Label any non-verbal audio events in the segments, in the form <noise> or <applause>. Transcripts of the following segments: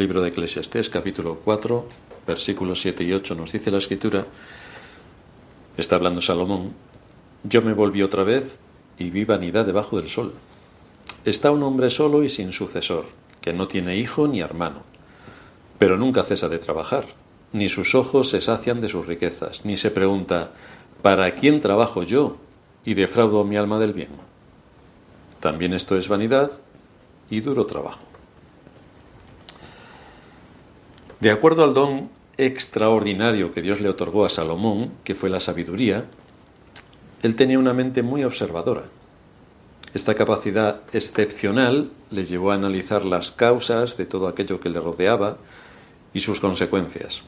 Libro de Eclesiastés, capítulo 4, versículos 7 y 8, nos dice la escritura, está hablando Salomón, yo me volví otra vez y vi vanidad debajo del sol. Está un hombre solo y sin sucesor, que no tiene hijo ni hermano, pero nunca cesa de trabajar, ni sus ojos se sacian de sus riquezas, ni se pregunta, ¿para quién trabajo yo y defraudo mi alma del bien? También esto es vanidad y duro trabajo. De acuerdo al don extraordinario que Dios le otorgó a Salomón, que fue la sabiduría, él tenía una mente muy observadora. Esta capacidad excepcional le llevó a analizar las causas de todo aquello que le rodeaba y sus consecuencias.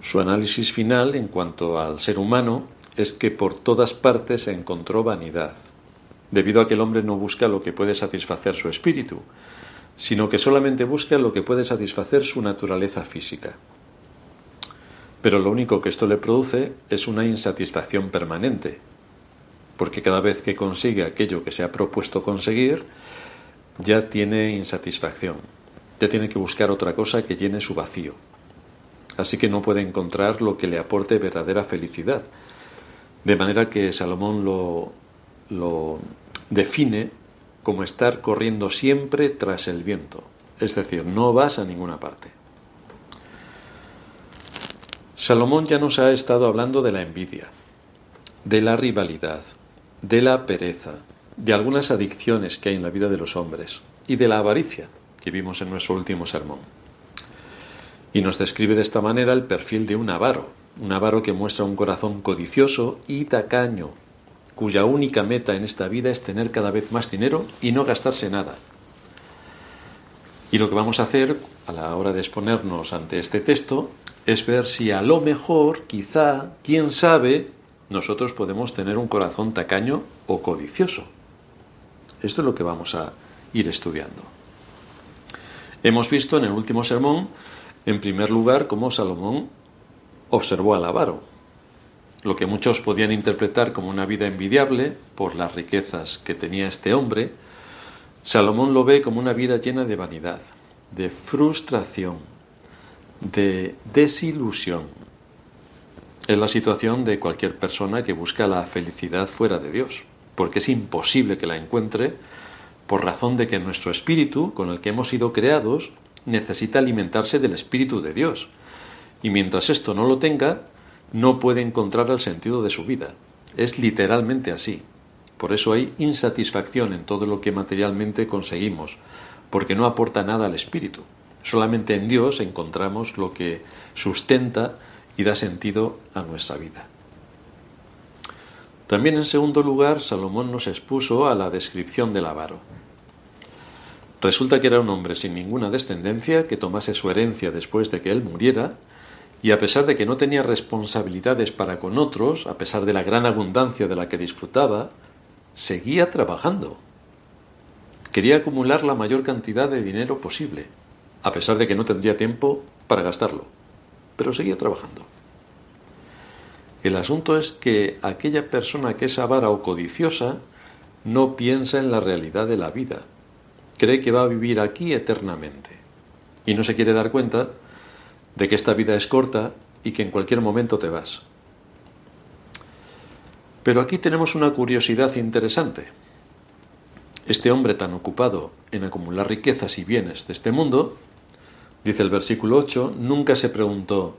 Su análisis final en cuanto al ser humano es que por todas partes se encontró vanidad, debido a que el hombre no busca lo que puede satisfacer su espíritu, sino que solamente busca lo que puede satisfacer su naturaleza física. Pero lo único que esto le produce es una insatisfacción permanente, porque cada vez que consigue aquello que se ha propuesto conseguir, ya tiene insatisfacción, ya tiene que buscar otra cosa que llene su vacío. Así que no puede encontrar lo que le aporte verdadera felicidad. De manera que Salomón lo, lo define como estar corriendo siempre tras el viento, es decir, no vas a ninguna parte. Salomón ya nos ha estado hablando de la envidia, de la rivalidad, de la pereza, de algunas adicciones que hay en la vida de los hombres y de la avaricia que vimos en nuestro último sermón. Y nos describe de esta manera el perfil de un avaro, un avaro que muestra un corazón codicioso y tacaño, cuya única meta en esta vida es tener cada vez más dinero y no gastarse nada. Y lo que vamos a hacer a la hora de exponernos ante este texto es ver si a lo mejor, quizá, quién sabe, nosotros podemos tener un corazón tacaño o codicioso. Esto es lo que vamos a ir estudiando. Hemos visto en el último sermón, en primer lugar, cómo Salomón observó al avaro, lo que muchos podían interpretar como una vida envidiable por las riquezas que tenía este hombre, Salomón lo ve como una vida llena de vanidad, de frustración, de desilusión. Es la situación de cualquier persona que busca la felicidad fuera de Dios, porque es imposible que la encuentre por razón de que nuestro espíritu, con el que hemos sido creados, necesita alimentarse del espíritu de Dios. Y mientras esto no lo tenga, no puede encontrar el sentido de su vida. Es literalmente así. Por eso hay insatisfacción en todo lo que materialmente conseguimos, porque no aporta nada al espíritu. Solamente en Dios encontramos lo que sustenta y da sentido a nuestra vida. También en segundo lugar, Salomón nos expuso a la descripción del avaro. Resulta que era un hombre sin ninguna descendencia que tomase su herencia después de que él muriera y a pesar de que no tenía responsabilidades para con otros, a pesar de la gran abundancia de la que disfrutaba, seguía trabajando. Quería acumular la mayor cantidad de dinero posible, a pesar de que no tendría tiempo para gastarlo, pero seguía trabajando. El asunto es que aquella persona que es avara o codiciosa no piensa en la realidad de la vida, cree que va a vivir aquí eternamente y no se quiere dar cuenta de que esta vida es corta y que en cualquier momento te vas. Pero aquí tenemos una curiosidad interesante. Este hombre tan ocupado en acumular riquezas y bienes de este mundo, dice el versículo 8, nunca se preguntó,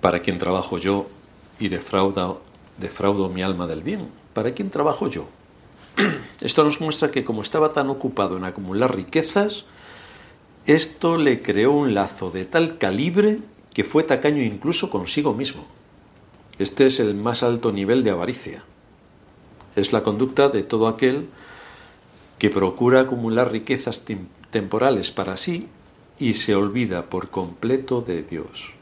¿para quién trabajo yo y defraudo, defraudo mi alma del bien? ¿Para quién trabajo yo? <clears throat> Esto nos muestra que como estaba tan ocupado en acumular riquezas, esto le creó un lazo de tal calibre que fue tacaño incluso consigo mismo. Este es el más alto nivel de avaricia. Es la conducta de todo aquel que procura acumular riquezas temporales para sí y se olvida por completo de Dios.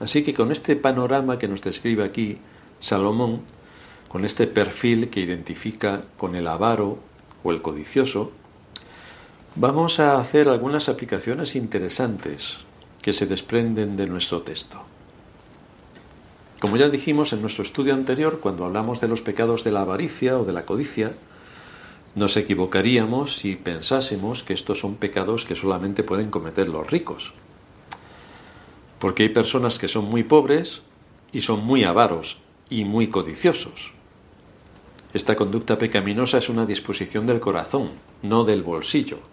Así que con este panorama que nos describe aquí Salomón, con este perfil que identifica con el avaro o el codicioso, Vamos a hacer algunas aplicaciones interesantes que se desprenden de nuestro texto. Como ya dijimos en nuestro estudio anterior, cuando hablamos de los pecados de la avaricia o de la codicia, Nos equivocaríamos si pensásemos que estos son pecados que solamente pueden cometer los ricos. Porque hay personas que son muy pobres y son muy avaros y muy codiciosos. Esta conducta pecaminosa es una disposición del corazón, no del bolsillo.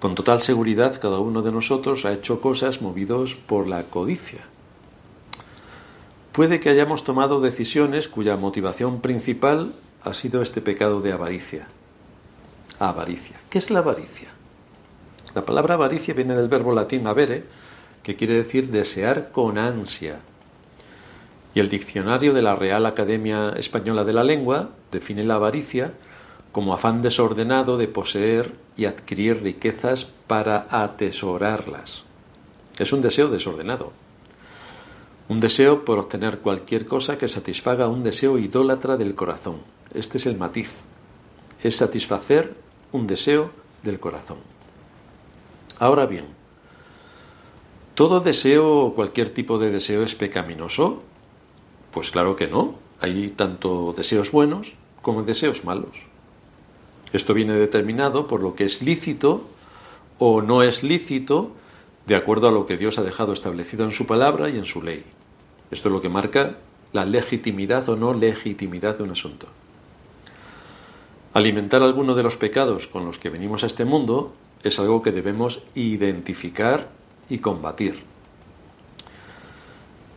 Con total seguridad cada uno de nosotros ha hecho cosas movidos por la codicia. Puede que hayamos tomado decisiones cuya motivación principal ha sido este pecado de avaricia. Avaricia. ¿Qué es la avaricia? La palabra avaricia viene del verbo latín avere, que quiere decir desear con ansia. Y el diccionario de la Real Academia Española de la Lengua define la avaricia como afán desordenado de poseer y adquirir riquezas para atesorarlas. Es un deseo desordenado. Un deseo por obtener cualquier cosa que satisfaga un deseo idólatra del corazón. Este es el matiz. Es satisfacer un deseo del corazón. Ahora bien, ¿todo deseo o cualquier tipo de deseo es pecaminoso? Pues claro que no. Hay tanto deseos buenos como deseos malos. Esto viene determinado por lo que es lícito o no es lícito de acuerdo a lo que Dios ha dejado establecido en su palabra y en su ley. Esto es lo que marca la legitimidad o no legitimidad de un asunto. Alimentar alguno de los pecados con los que venimos a este mundo es algo que debemos identificar y combatir.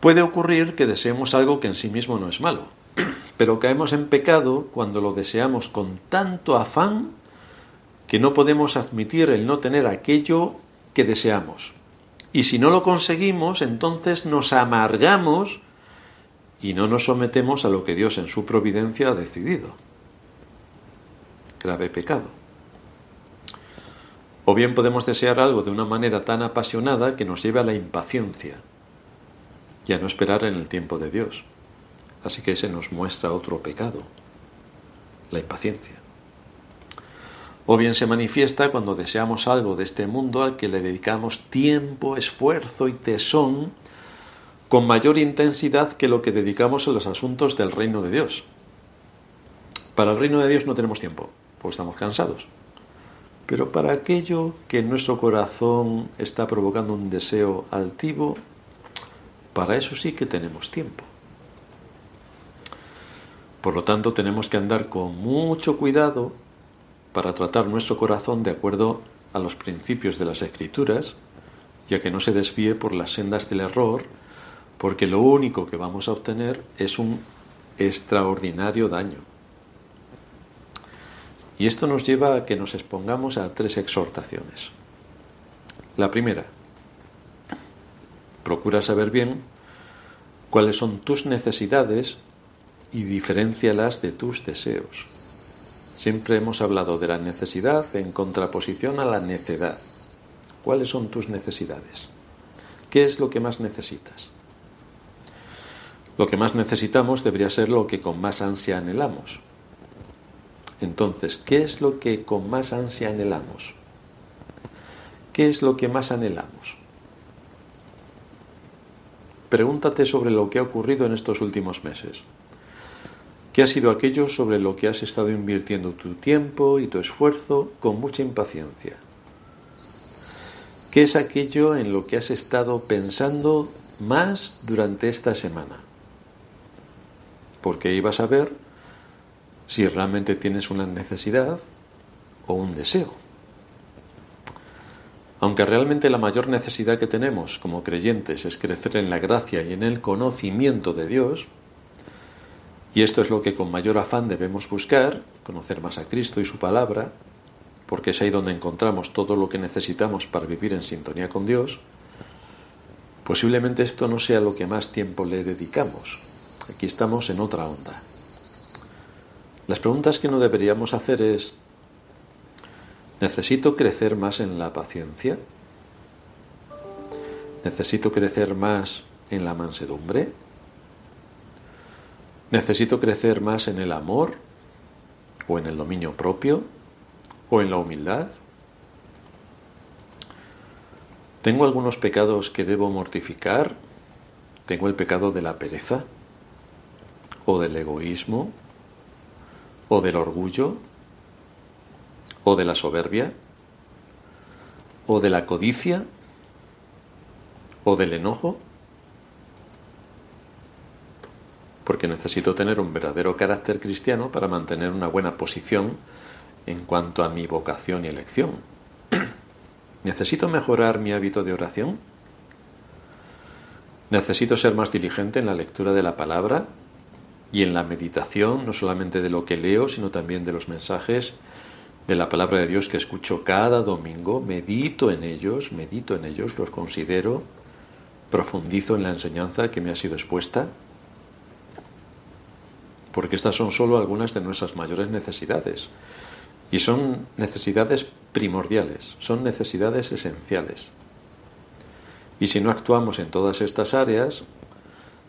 Puede ocurrir que deseemos algo que en sí mismo no es malo, <clears throat> pero caemos en pecado cuando lo deseamos con tanto afán que no podemos admitir el no tener aquello que deseamos. Y si no lo conseguimos, entonces nos amargamos y no nos sometemos a lo que Dios en su providencia ha decidido grave pecado. O bien podemos desear algo de una manera tan apasionada que nos lleve a la impaciencia y a no esperar en el tiempo de Dios. Así que ese nos muestra otro pecado, la impaciencia. O bien se manifiesta cuando deseamos algo de este mundo al que le dedicamos tiempo, esfuerzo y tesón con mayor intensidad que lo que dedicamos a los asuntos del reino de Dios. Para el reino de Dios no tenemos tiempo pues estamos cansados. Pero para aquello que en nuestro corazón está provocando un deseo altivo, para eso sí que tenemos tiempo. Por lo tanto, tenemos que andar con mucho cuidado para tratar nuestro corazón de acuerdo a los principios de las escrituras, ya que no se desvíe por las sendas del error, porque lo único que vamos a obtener es un extraordinario daño. Y esto nos lleva a que nos expongamos a tres exhortaciones. La primera, procura saber bien cuáles son tus necesidades y diferencialas de tus deseos. Siempre hemos hablado de la necesidad en contraposición a la necedad. ¿Cuáles son tus necesidades? ¿Qué es lo que más necesitas? Lo que más necesitamos debería ser lo que con más ansia anhelamos. Entonces, ¿qué es lo que con más ansia anhelamos? ¿Qué es lo que más anhelamos? Pregúntate sobre lo que ha ocurrido en estos últimos meses. ¿Qué ha sido aquello sobre lo que has estado invirtiendo tu tiempo y tu esfuerzo con mucha impaciencia? ¿Qué es aquello en lo que has estado pensando más durante esta semana? Porque ibas a ver si realmente tienes una necesidad o un deseo. Aunque realmente la mayor necesidad que tenemos como creyentes es crecer en la gracia y en el conocimiento de Dios, y esto es lo que con mayor afán debemos buscar, conocer más a Cristo y su palabra, porque es ahí donde encontramos todo lo que necesitamos para vivir en sintonía con Dios, posiblemente esto no sea lo que más tiempo le dedicamos. Aquí estamos en otra onda. Las preguntas que no deberíamos hacer es, ¿necesito crecer más en la paciencia? ¿Necesito crecer más en la mansedumbre? ¿Necesito crecer más en el amor? ¿O en el dominio propio? ¿O en la humildad? ¿Tengo algunos pecados que debo mortificar? ¿Tengo el pecado de la pereza? ¿O del egoísmo? o del orgullo ¿O de la soberbia? ¿O de la codicia? ¿O del enojo? Porque necesito tener un verdadero carácter cristiano para mantener una buena posición en cuanto a mi vocación y elección. <clears throat> ¿Necesito mejorar mi hábito de oración? ¿Necesito ser más diligente en la lectura de la palabra y en la meditación, no solamente de lo que leo, sino también de los mensajes de la palabra de Dios que escucho cada domingo? Medito en ellos, medito en ellos, los considero, profundizo en la enseñanza que me ha sido expuesta porque estas son solo algunas de nuestras mayores necesidades. Y son necesidades primordiales, son necesidades esenciales. Y si no actuamos en todas estas áreas,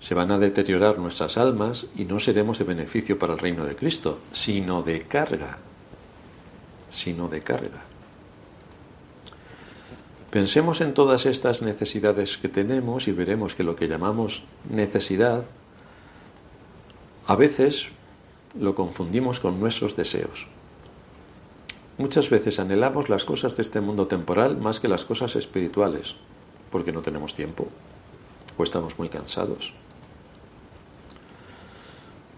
se van a deteriorar nuestras almas y no seremos de beneficio para el reino de Cristo, sino de carga, sino de carga. Pensemos en todas estas necesidades que tenemos y veremos que lo que llamamos necesidad a veces lo confundimos con nuestros deseos. Muchas veces anhelamos las cosas de este mundo temporal más que las cosas espirituales, porque no tenemos tiempo o estamos muy cansados.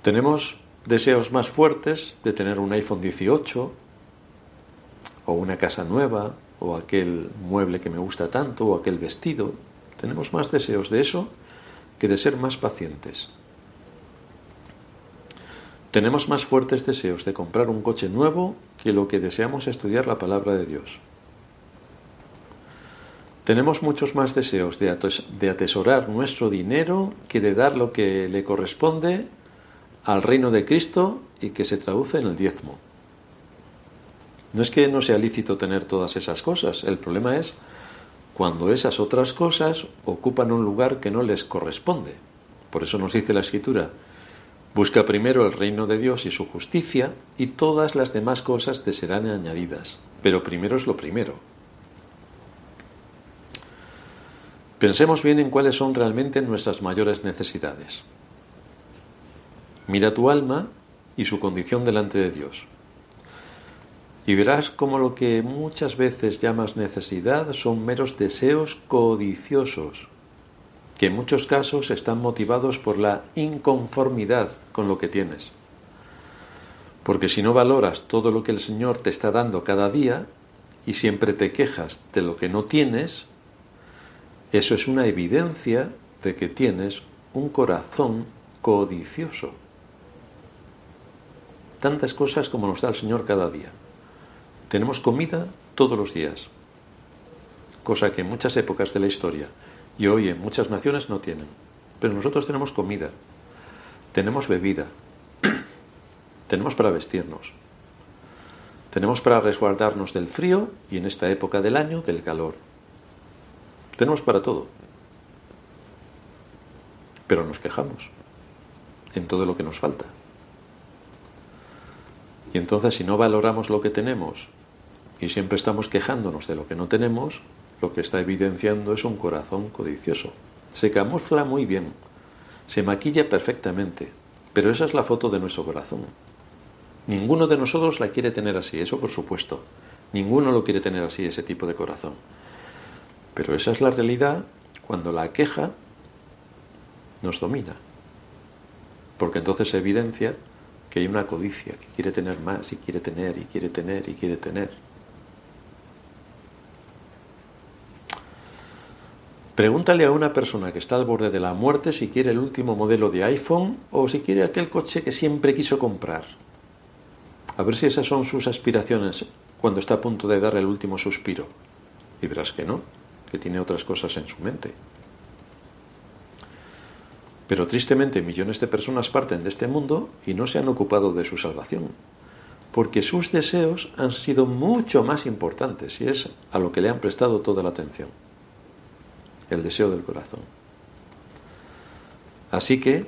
Tenemos deseos más fuertes de tener un iPhone 18 o una casa nueva o aquel mueble que me gusta tanto o aquel vestido. Tenemos más deseos de eso que de ser más pacientes. Tenemos más fuertes deseos de comprar un coche nuevo que lo que deseamos estudiar la palabra de Dios. Tenemos muchos más deseos de, atesorar nuestro dinero que de dar lo que le corresponde al reino de Cristo y que se traduce en el diezmo. No es que no sea lícito tener todas esas cosas, el problema es cuando esas otras cosas ocupan un lugar que no les corresponde. Por eso nos dice la Escritura, Busca primero el reino de Dios y su justicia, y todas las demás cosas te serán añadidas. Pero primero es lo primero. Pensemos bien en cuáles son realmente nuestras mayores necesidades. Mira tu alma y su condición delante de Dios. Y verás cómo lo que muchas veces llamas necesidad son meros deseos codiciosos que en muchos casos están motivados por la inconformidad con lo que tienes. Porque si no valoras todo lo que el Señor te está dando cada día y siempre te quejas de lo que no tienes, eso es una evidencia de que tienes un corazón codicioso. Tantas cosas como nos da el Señor cada día. Tenemos comida todos los días, cosa que en muchas épocas de la historia y hoy en muchas naciones no tienen. Pero nosotros tenemos comida, tenemos bebida, <clears throat> tenemos para vestirnos, tenemos para resguardarnos del frío y en esta época del año del calor. Tenemos para todo. Pero nos quejamos en todo lo que nos falta. Y entonces si no valoramos lo que tenemos y siempre estamos quejándonos de lo que no tenemos, lo que está evidenciando es un corazón codicioso. Se camufla muy bien, se maquilla perfectamente, pero esa es la foto de nuestro corazón. Ninguno de nosotros la quiere tener así, eso por supuesto. Ninguno lo quiere tener así, ese tipo de corazón. Pero esa es la realidad cuando la queja nos domina. Porque entonces se evidencia que hay una codicia, que quiere tener más y quiere tener y quiere tener y quiere tener. Pregúntale a una persona que está al borde de la muerte si quiere el último modelo de iPhone o si quiere aquel coche que siempre quiso comprar. A ver si esas son sus aspiraciones cuando está a punto de dar el último suspiro. Y verás que no, que tiene otras cosas en su mente. Pero tristemente millones de personas parten de este mundo y no se han ocupado de su salvación, porque sus deseos han sido mucho más importantes y es a lo que le han prestado toda la atención el deseo del corazón. Así que,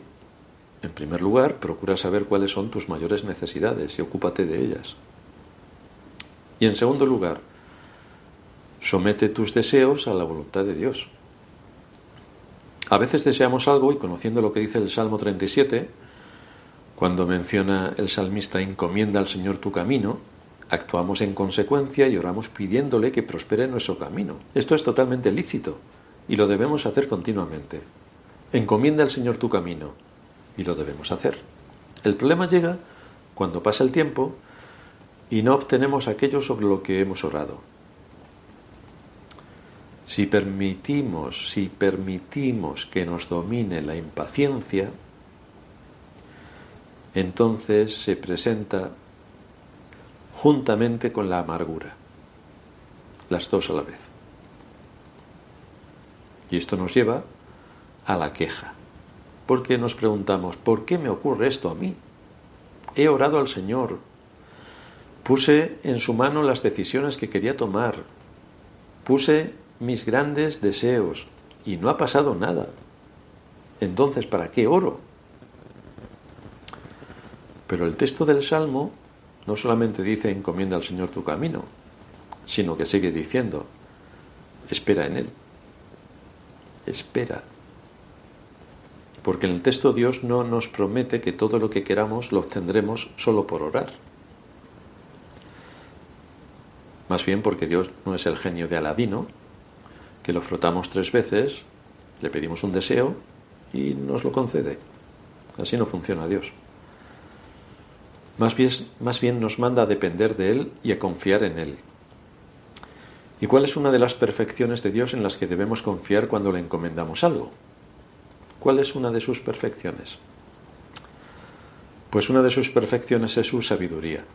en primer lugar, procura saber cuáles son tus mayores necesidades y ocúpate de ellas. Y en segundo lugar, somete tus deseos a la voluntad de Dios. A veces deseamos algo y conociendo lo que dice el Salmo 37, cuando menciona el salmista encomienda al Señor tu camino, actuamos en consecuencia y oramos pidiéndole que prospere nuestro camino. Esto es totalmente lícito y lo debemos hacer continuamente. Encomienda al Señor tu camino y lo debemos hacer. El problema llega cuando pasa el tiempo y no obtenemos aquello sobre lo que hemos orado. Si permitimos, si permitimos que nos domine la impaciencia, entonces se presenta juntamente con la amargura, las dos a la vez. Y esto nos lleva a la queja, porque nos preguntamos, ¿por qué me ocurre esto a mí? He orado al Señor, puse en su mano las decisiones que quería tomar, puse mis grandes deseos y no ha pasado nada. Entonces, ¿para qué oro? Pero el texto del Salmo no solamente dice encomienda al Señor tu camino, sino que sigue diciendo, espera en Él. Espera. Porque en el texto Dios no nos promete que todo lo que queramos lo obtendremos solo por orar. Más bien porque Dios no es el genio de Aladino, que lo frotamos tres veces, le pedimos un deseo y nos lo concede. Así no funciona Dios. Más bien, más bien nos manda a depender de Él y a confiar en Él. ¿Y cuál es una de las perfecciones de Dios en las que debemos confiar cuando le encomendamos algo? ¿Cuál es una de sus perfecciones? Pues una de sus perfecciones es su sabiduría.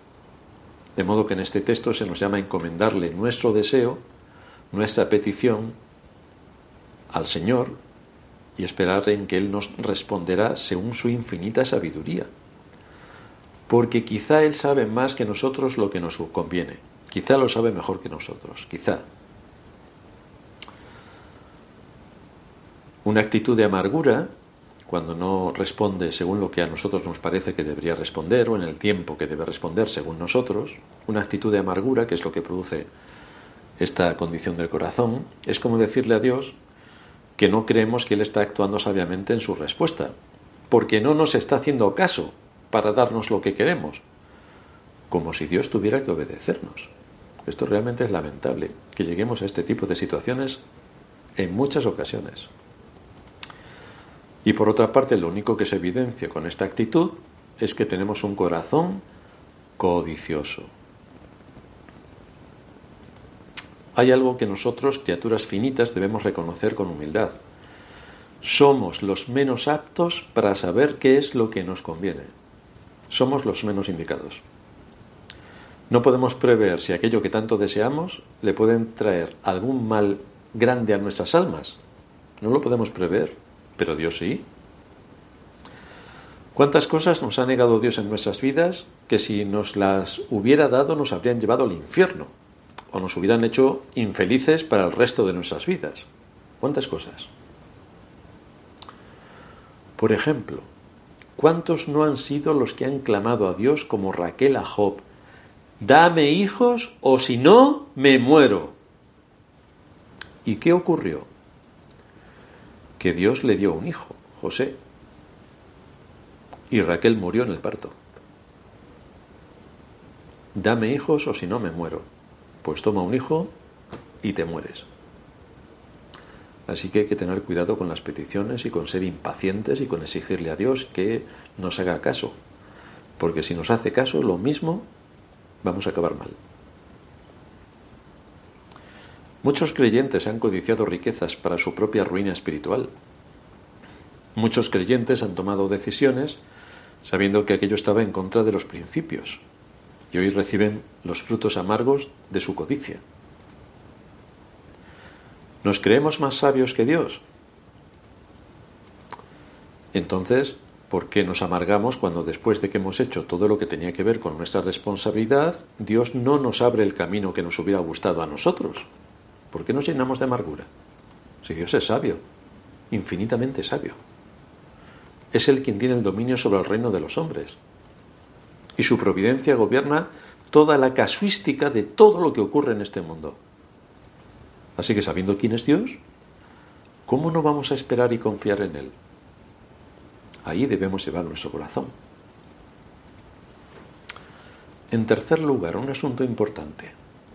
De modo que en este texto se nos llama encomendarle nuestro deseo, nuestra petición al Señor y esperar en que Él nos responderá según su infinita sabiduría. Porque quizá Él sabe más que nosotros lo que nos conviene. Quizá lo sabe mejor que nosotros. Quizá. Una actitud de amargura, cuando no responde según lo que a nosotros nos parece que debería responder o en el tiempo que debe responder según nosotros, una actitud de amargura, que es lo que produce esta condición del corazón, es como decirle a Dios, que no creemos que Él está actuando sabiamente en su respuesta, porque no nos está haciendo caso para darnos lo que queremos, como si Dios tuviera que obedecernos. Esto realmente es lamentable, que lleguemos a este tipo de situaciones en muchas ocasiones. Y por otra parte, lo único que se evidencia con esta actitud es que tenemos un corazón codicioso. hay algo que nosotros, criaturas finitas, debemos reconocer con humildad. Somos los menos aptos para saber qué es lo que nos conviene. Somos los menos indicados. No podemos prever si aquello que tanto deseamos le pueden traer algún mal grande a nuestras almas. No lo podemos prever, pero Dios sí. ¿Cuántas cosas nos ha negado Dios en nuestras vidas que si nos las hubiera dado nos habrían llevado al infierno? o nos hubieran hecho infelices para el resto de nuestras vidas. ¿Cuántas cosas? Por ejemplo, ¿cuántos no han sido los que han clamado a Dios como Raquel a Job? Dame hijos o si no, me muero. ¿Y qué ocurrió? Que Dios le dio un hijo, José, y Raquel murió en el parto. Dame hijos o si no me muero pues toma un hijo y te mueres. Así que hay que tener cuidado con las peticiones y con ser impacientes y con exigirle a Dios que nos haga caso. Porque si nos hace caso, lo mismo, vamos a acabar mal. Muchos creyentes han codiciado riquezas para su propia ruina espiritual. Muchos creyentes han tomado decisiones sabiendo que aquello estaba en contra de los principios, y hoy reciben los frutos amargos de su codicia. ¿Nos creemos más sabios que Dios? Entonces, ¿por qué nos amargamos cuando después de que hemos hecho todo lo que tenía que ver con nuestra responsabilidad, Dios no nos abre el camino que nos hubiera gustado a nosotros? ¿Por qué nos llenamos de amargura? Si Dios es sabio, infinitamente sabio. Es Él quien tiene el dominio sobre el reino de los hombres y su providencia gobierna toda la casuística de todo lo que ocurre en este mundo. Así que sabiendo quién es Dios, ¿cómo no vamos a esperar y confiar en Él? Ahí debemos llevar nuestro corazón. En tercer lugar, un asunto importante.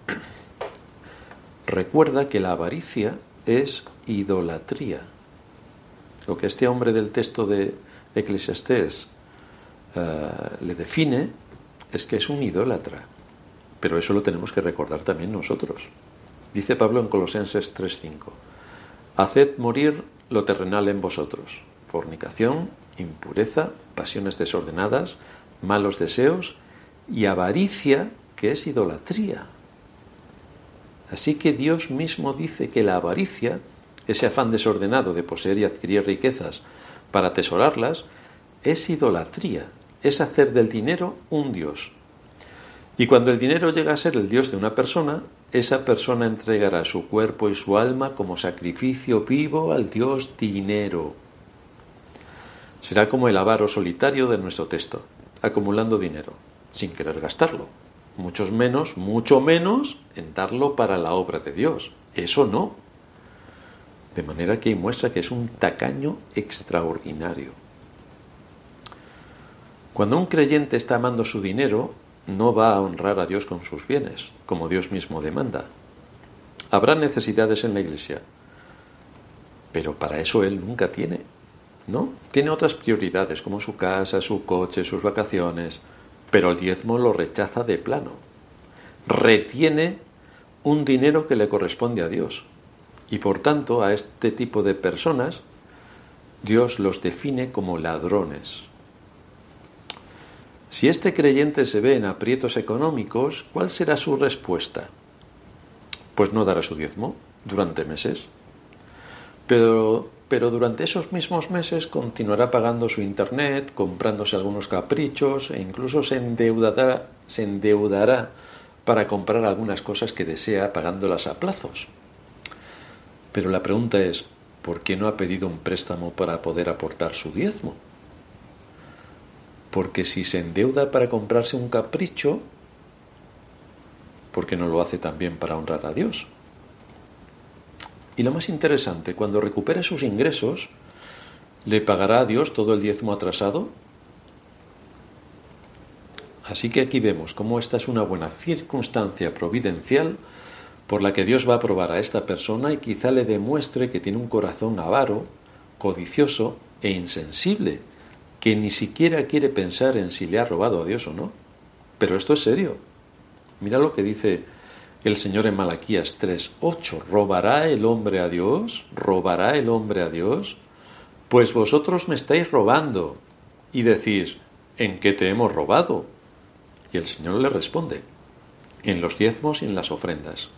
<clears throat> Recuerda que la avaricia es idolatría. Lo que este hombre del texto de Eclesiastés eh, le define es que es un idólatra. Pero eso lo tenemos que recordar también nosotros. Dice Pablo en Colosenses 3:5, Haced morir lo terrenal en vosotros, fornicación, impureza, pasiones desordenadas, malos deseos y avaricia, que es idolatría. Así que Dios mismo dice que la avaricia, ese afán desordenado de poseer y adquirir riquezas para atesorarlas, es idolatría, es hacer del dinero un Dios. Y cuando el dinero llega a ser el Dios de una persona, esa persona entregará su cuerpo y su alma como sacrificio vivo al Dios dinero. Será como el avaro solitario de nuestro texto, acumulando dinero, sin querer gastarlo, muchos menos, mucho menos en darlo para la obra de Dios. Eso no. De manera que muestra que es un tacaño extraordinario. Cuando un creyente está amando su dinero, no va a honrar a Dios con sus bienes, como Dios mismo demanda. Habrá necesidades en la iglesia, pero para eso Él nunca tiene, ¿no? Tiene otras prioridades, como su casa, su coche, sus vacaciones, pero el diezmo lo rechaza de plano. Retiene un dinero que le corresponde a Dios. Y por tanto, a este tipo de personas, Dios los define como ladrones. Si este creyente se ve en aprietos económicos, ¿cuál será su respuesta? Pues no dará su diezmo durante meses. Pero, pero durante esos mismos meses continuará pagando su internet, comprándose algunos caprichos e incluso se endeudará, para comprar algunas cosas que desea pagándolas a plazos. Pero la pregunta es, ¿por qué no ha pedido un préstamo para poder aportar su diezmo? Porque si se endeuda para comprarse un capricho, ¿por qué no lo hace también para honrar a Dios? Y lo más interesante, cuando recupere sus ingresos, ¿le pagará a Dios todo el diezmo atrasado? Así que aquí vemos cómo esta es una buena circunstancia providencial por la que Dios va a probar a esta persona y quizá le demuestre que tiene un corazón avaro, codicioso e insensible que ni siquiera quiere pensar en si le ha robado a Dios o no. Pero esto es serio. Mira lo que dice el Señor en Malaquías 3:8. ¿Robará el hombre a Dios? ¿Robará el hombre a Dios? Pues vosotros me estáis robando. Y decís, ¿en qué te hemos robado? Y el Señor le responde, en los diezmos y en las ofrendas.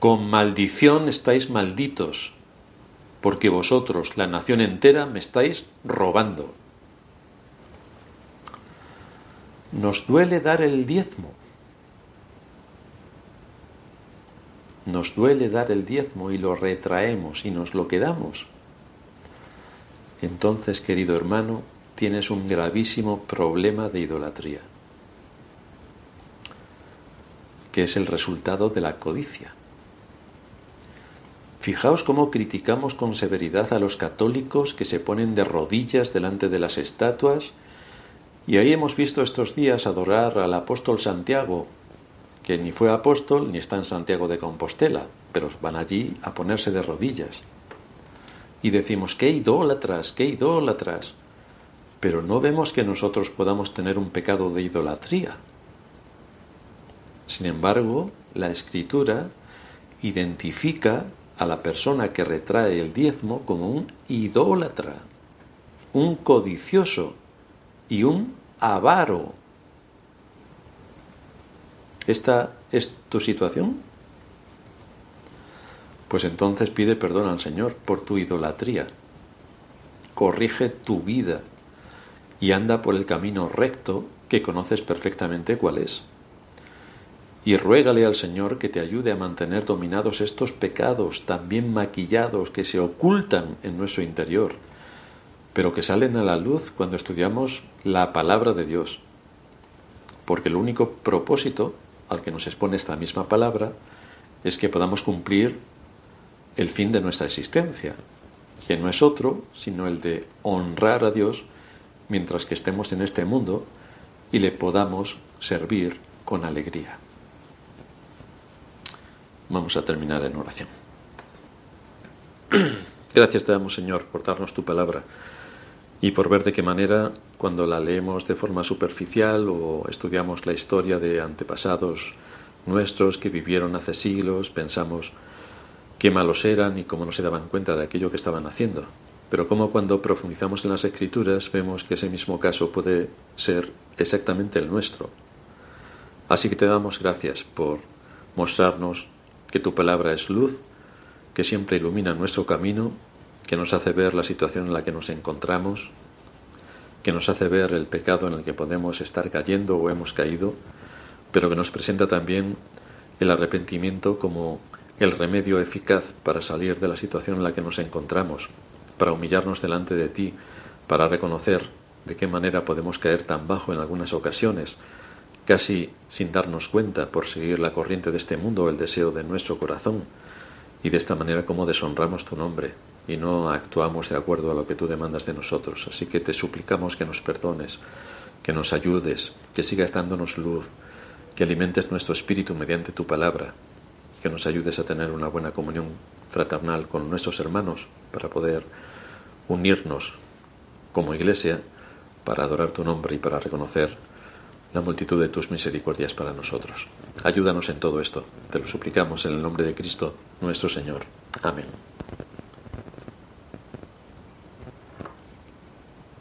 Con maldición estáis malditos, porque vosotros, la nación entera, me estáis robando. Nos duele dar el diezmo. Nos duele dar el diezmo y lo retraemos y nos lo quedamos. Entonces, querido hermano, tienes un gravísimo problema de idolatría, que es el resultado de la codicia. Fijaos cómo criticamos con severidad a los católicos que se ponen de rodillas delante de las estatuas y ahí hemos visto estos días adorar al apóstol Santiago, que ni fue apóstol ni está en Santiago de Compostela, pero van allí a ponerse de rodillas. Y decimos, qué idólatras, qué idólatras. Pero no vemos que nosotros podamos tener un pecado de idolatría. Sin embargo, la escritura identifica a la persona que retrae el diezmo como un idólatra, un codicioso y un avaro. ¿Esta es tu situación? Pues entonces pide perdón al Señor por tu idolatría. Corrige tu vida y anda por el camino recto que conoces perfectamente cuál es. Y ruégale al Señor que te ayude a mantener dominados estos pecados tan bien maquillados que se ocultan en nuestro interior pero que salen a la luz cuando estudiamos la palabra de Dios. Porque el único propósito al que nos expone esta misma palabra es que podamos cumplir el fin de nuestra existencia, que no es otro sino el de honrar a Dios mientras que estemos en este mundo y le podamos servir con alegría. Vamos a terminar en oración. <clears throat> Gracias te damos, Señor, por darnos tu palabra y por ver de qué manera, cuando la leemos de forma superficial o estudiamos la historia de antepasados nuestros que vivieron hace siglos, pensamos qué malos eran y cómo no se daban cuenta de aquello que estaban haciendo. Pero como cuando profundizamos en las escrituras vemos que ese mismo caso puede ser exactamente el nuestro. Así que te damos gracias por mostrarnos que tu palabra es luz, que siempre ilumina nuestro camino, que nos hace ver la situación en la que nos encontramos, que nos hace ver el pecado en el que podemos estar cayendo o hemos caído, pero que nos presenta también el arrepentimiento como el remedio eficaz para salir de la situación en la que nos encontramos, para humillarnos delante de ti, para reconocer de qué manera podemos caer tan bajo en algunas ocasiones, casi sin darnos cuenta por seguir la corriente de este mundo o el deseo de nuestro corazón, y de esta manera como deshonramos tu nombre y no actuamos de acuerdo a lo que tú demandas de nosotros. Así que te suplicamos que nos perdones, que nos ayudes, que sigas dándonos luz, que alimentes nuestro espíritu mediante tu palabra que nos ayudes a tener una buena comunión fraternal con nuestros hermanos para poder unirnos como iglesia para adorar tu nombre y para reconocer la multitud de tus misericordias para nosotros. Ayúdanos en todo esto. Te lo suplicamos en el nombre de Cristo, nuestro Señor. Amén.